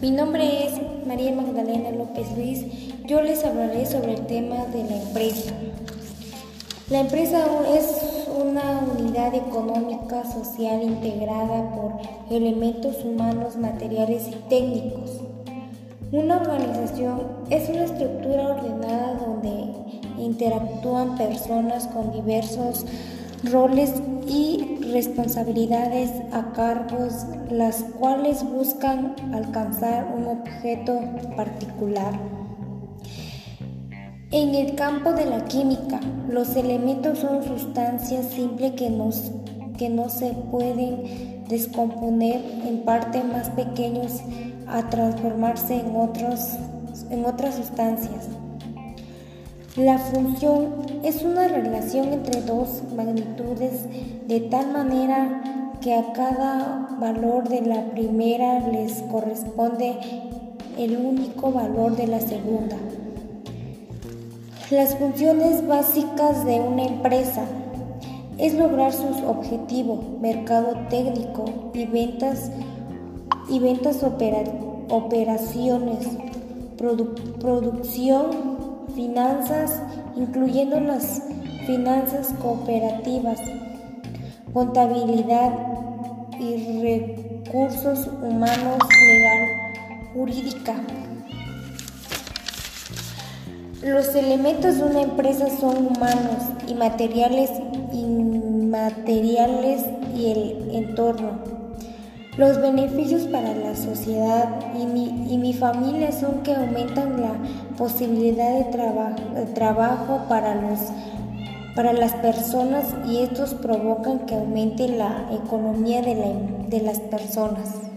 Mi nombre es María Magdalena López Luis. Yo les hablaré sobre el tema de la empresa. La empresa es una unidad económica social integrada por elementos humanos, materiales y técnicos. Una organización es una estructura ordenada donde interactúan personas con diversos roles y responsabilidades a cargos, las cuales buscan alcanzar un objeto particular. En el campo de la química, los elementos son sustancias simples que, que no se pueden descomponer en partes más pequeñas a transformarse en, otros, en otras sustancias. La función es una relación entre dos magnitudes de tal manera que a cada valor de la primera les corresponde el único valor de la segunda. Las funciones básicas de una empresa es lograr sus objetivos, mercado técnico y ventas y ventas operaciones, producción finanzas, incluyendo las finanzas cooperativas, contabilidad y recursos humanos, legal, jurídica. Los elementos de una empresa son humanos y materiales, inmateriales y el entorno. Los beneficios para la sociedad y mi, familia son que aumentan la posibilidad de, trabajo para, los, para las personas y estos provocan que aumente la economía de las personas.